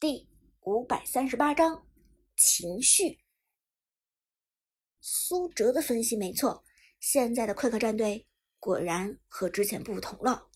第五百三十八章情绪。苏哲的分析没错，现在的快克战队果然和之前不同了。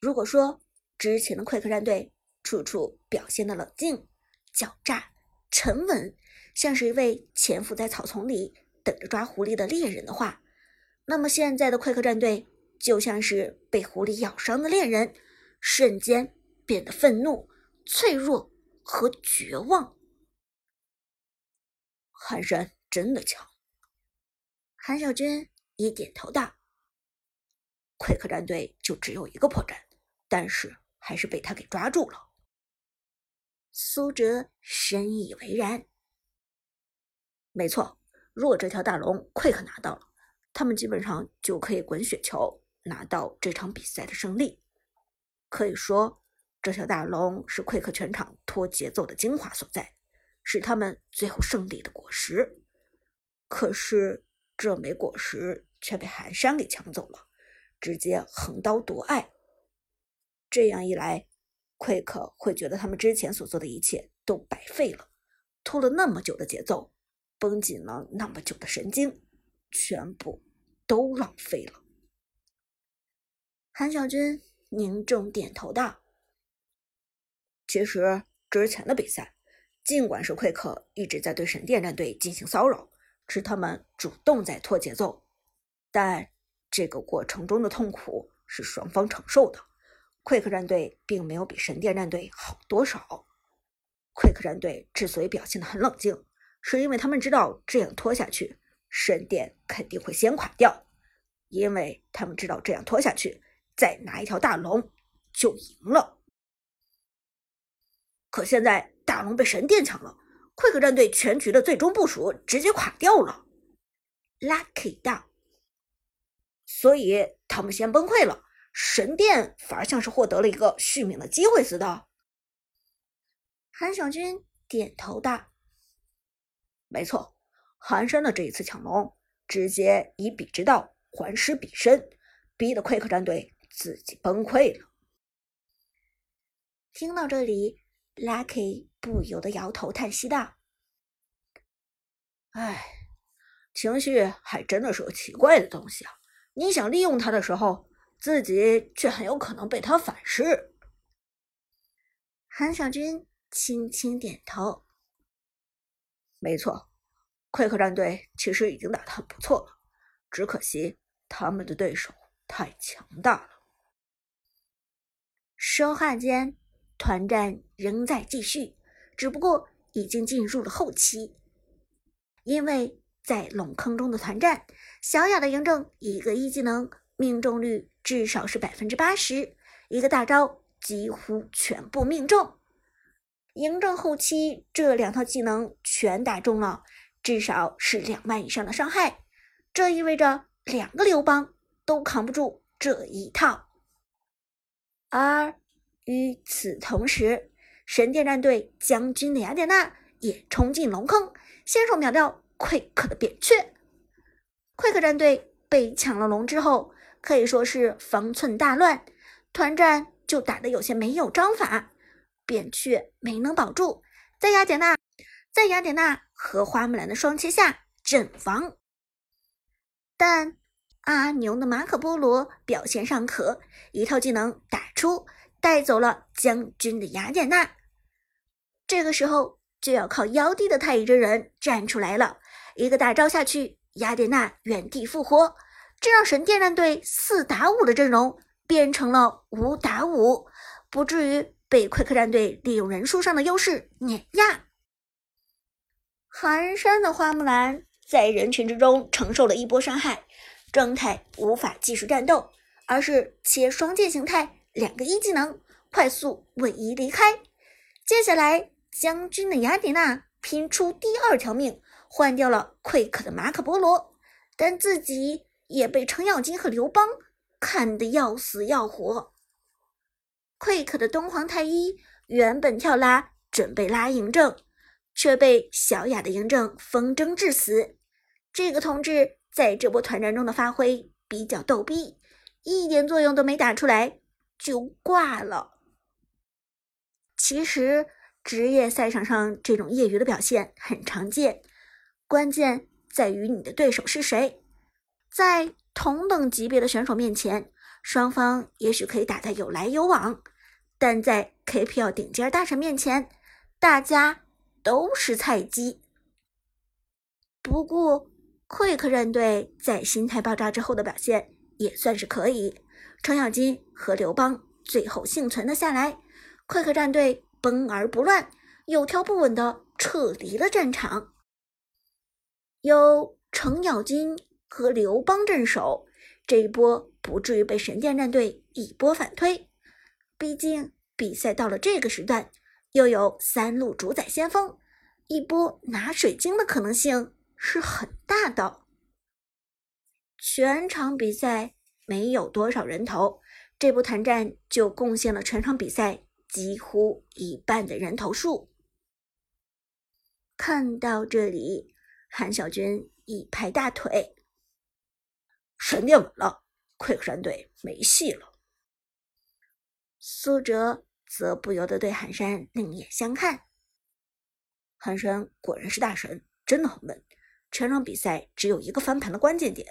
如果说之前的快克战队处处表现的冷静、狡诈、沉稳，像是一位潜伏在草丛里等着抓狐狸的猎人的话，那么现在的快克战队就像是被狐狸咬伤的猎人，瞬间变得愤怒、脆弱。和绝望，寒山真的强。韩小军也点头道：“奎克战队就只有一个破绽，但是还是被他给抓住了。”苏哲深以为然。没错，如果这条大龙奎克拿到了，他们基本上就可以滚雪球拿到这场比赛的胜利。可以说。这条大龙是奎克全场拖节奏的精华所在，是他们最后胜利的果实。可是这枚果实却被寒山给抢走了，直接横刀夺爱。这样一来，奎克会觉得他们之前所做的一切都白费了，拖了那么久的节奏，绷紧了那么久的神经，全部都浪费了。韩小军凝重点头道。其实之前的比赛，尽管是奎克一直在对神殿战队进行骚扰，是他们主动在拖节奏，但这个过程中的痛苦是双方承受的。奎克战队并没有比神殿战队好多少。奎克战队之所以表现得很冷静，是因为他们知道这样拖下去，神殿肯定会先垮掉，因为他们知道这样拖下去，再拿一条大龙就赢了。可现在大龙被神殿抢了，奎克战队全局的最终部署直接垮掉了。Lucky 大，所以他们先崩溃了，神殿反而像是获得了一个续命的机会似的。韩小军点头道：“没错，寒山的这一次抢龙，直接以彼之道还施彼身，逼得奎克战队自己崩溃了。”听到这里。Lucky 不由得摇头叹息道：“哎，情绪还真的是个奇怪的东西啊！你想利用它的时候，自己却很有可能被它反噬。”韩小军轻轻点头：“没错，奎克战队其实已经打得很不错了，只可惜他们的对手太强大了。”说话间。团战仍在继续，只不过已经进入了后期。因为在龙坑中的团战，小雅的嬴政一个一技能命中率至少是百分之八十，一个大招几乎全部命中。嬴政后期这两套技能全打中了，至少是两万以上的伤害，这意味着两个刘邦都扛不住这一套，而。与此同时，神殿战队将军的雅典娜也冲进龙坑，先手秒掉奎克的扁鹊。奎克战队被抢了龙之后，可以说是方寸大乱，团战就打得有些没有章法。扁鹊没能保住，在雅典娜在雅典娜和花木兰的双切下阵亡。但阿牛的马可波罗表现尚可，一套技能打出。带走了将军的雅典娜，这个时候就要靠妖帝的太乙真人站出来了。一个大招下去，雅典娜原地复活，这让神殿战队四打五的阵容变成了五打五，不至于被快克战队利用人数上的优势碾压。寒山的花木兰在人群之中承受了一波伤害，状态无法继续战斗，而是切双剑形态。两个一技能快速位移离开，接下来将军的雅典娜拼出第二条命，换掉了溃克的马可波罗，但自己也被程咬金和刘邦看得要死要活。溃克的东皇太一原本跳拉准备拉嬴政，却被小雅的嬴政风筝致死。这个同志在这波团战中的发挥比较逗逼，一点作用都没打出来。就挂了。其实职业赛场上这种业余的表现很常见，关键在于你的对手是谁。在同等级别的选手面前，双方也许可以打得有来有往，但在 KPL 顶尖大神面前，大家都是菜鸡。不过，Quick 战队在心态爆炸之后的表现也算是可以，程咬金和刘邦最后幸存了下来快客战队。崩而不乱，有条不紊的撤离了战场。有程咬金和刘邦镇守，这一波不至于被神殿战队一波反推。毕竟比赛到了这个时段，又有三路主宰先锋，一波拿水晶的可能性是很大的。全场比赛没有多少人头，这波团战就贡献了全场比赛。几乎一半的人头数。看到这里，韩小军一拍大腿：“神殿稳了，Quick 战队没戏了。”苏哲则不由得对韩山另眼相看。韩山果然是大神，真的很稳。全场比赛只有一个翻盘的关键点，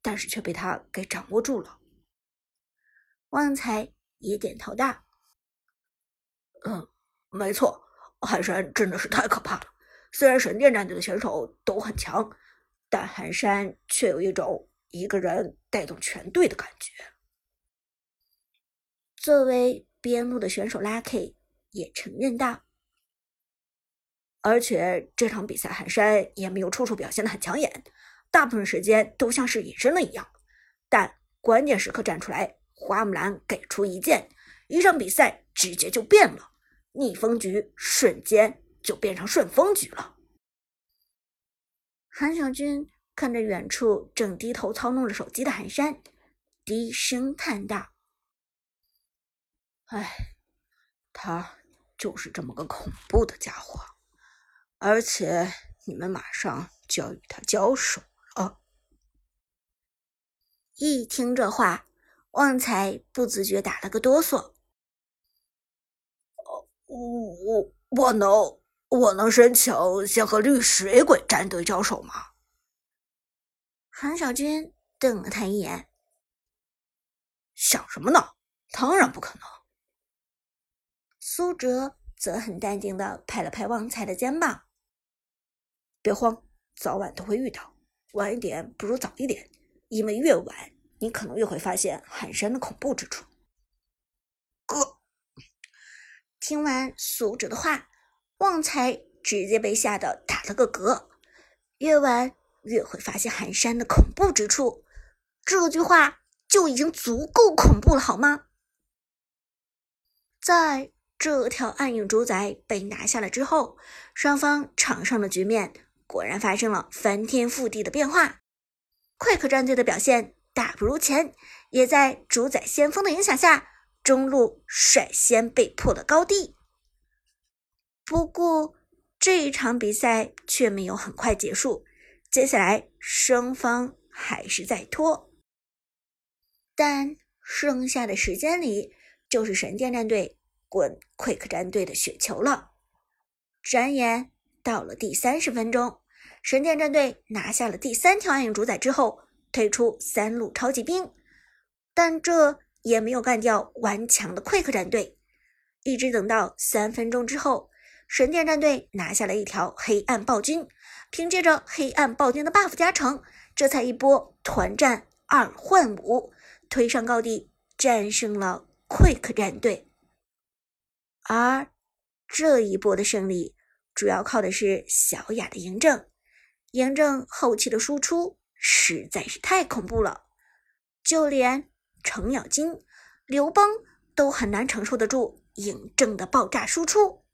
但是却被他给掌握住了。旺财也点头道。嗯，没错，寒山真的是太可怕了。虽然神殿战队的选手都很强，但寒山却有一种一个人带动全队的感觉。作为边路的选手，Lucky 也承认道。而且这场比赛，寒山也没有处处表现的很抢眼，大部分时间都像是隐身了一样。但关键时刻站出来，花木兰给出一剑，一场比赛直接就变了。逆风局瞬间就变成顺风局了。韩小军看着远处正低头操弄着手机的寒山，低声叹道：“哎，他就是这么个恐怖的家伙，而且你们马上就要与他交手了。”一听这话，旺财不自觉打了个哆嗦。我我能我能申请先和绿水鬼战队交手吗？韩小军瞪了他一眼，想什么呢？当然不可能。苏哲则很淡定的拍了拍旺财的肩膀：“别慌，早晚都会遇到。晚一点不如早一点，因为越晚，你可能越会发现寒山的恐怖之处。”哥。听完苏哲的话，旺财直接被吓得打了个嗝。越晚越会发现寒山的恐怖之处，这句话就已经足够恐怖了，好吗？在这条暗影主宰被拿下了之后，双方场上的局面果然发生了翻天覆地的变化。快克战队的表现大不如前，也在主宰先锋的影响下。中路率先被迫了高地，不过这一场比赛却没有很快结束，接下来双方还是在拖，但剩下的时间里就是神殿战队滚 Quick 战队的雪球了。转眼到了第三十分钟，神殿战队拿下了第三条暗影主宰之后，推出三路超级兵，但这。也没有干掉顽强的 Quick 战队，一直等到三分钟之后，神殿战队拿下了一条黑暗暴君，凭借着黑暗暴君的 buff 加成，这才一波团战二换五，推上高地，战胜了 Quick 战队。而这一波的胜利，主要靠的是小雅的嬴政，嬴政后期的输出实在是太恐怖了，就连。程咬金、刘邦都很难承受得住嬴政的爆炸输出，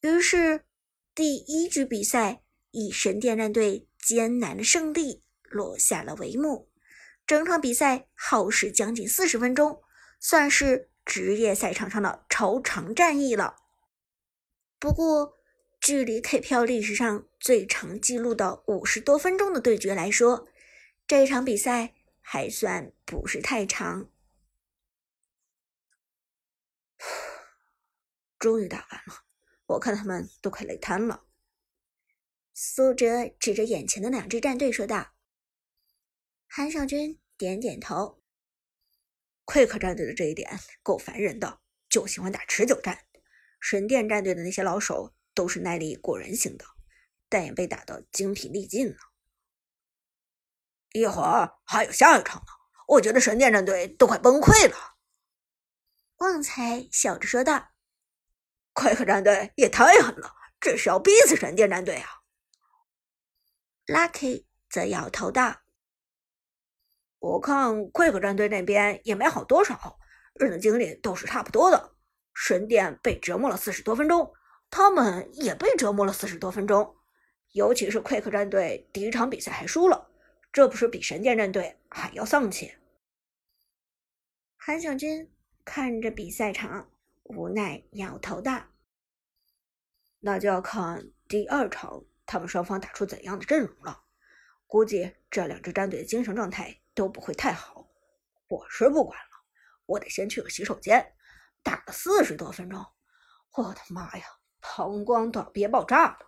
于是第一局比赛以神殿战队艰难的胜利落下了帷幕。整场比赛耗时将近四十分钟，算是职业赛场上的超长战役了。不过，距离 KPL 历史上最长记录的五十多分钟的对决来说，这场比赛。还算不是太长，终于打完了。我看他们都快累瘫了。苏哲指着眼前的两支战队说道。韩少军点点头。奎克战队的这一点够烦人的，就喜欢打持久战。神殿战队的那些老手都是耐力过人型的，但也被打得精疲力尽了。一会儿还有下一场呢，我觉得神殿战队都快崩溃了。旺财笑着说道：“快克战队也太狠了，这是要逼死神殿战队啊！” Lucky 则摇头道：“我看快克战队那边也没好多少，人的精力都是差不多的。神殿被折磨了四十多分钟，他们也被折磨了四十多分钟。尤其是快克战队第一场比赛还输了，这不是比神殿战队还要丧气？”韩小军看着比赛场，无奈摇头道：“那就要看第二场。”他们双方打出怎样的阵容了？估计这两支战队的精神状态都不会太好。我是不管了，我得先去个洗手间。打了四十多分钟，我的妈呀，膀胱都要憋爆炸了。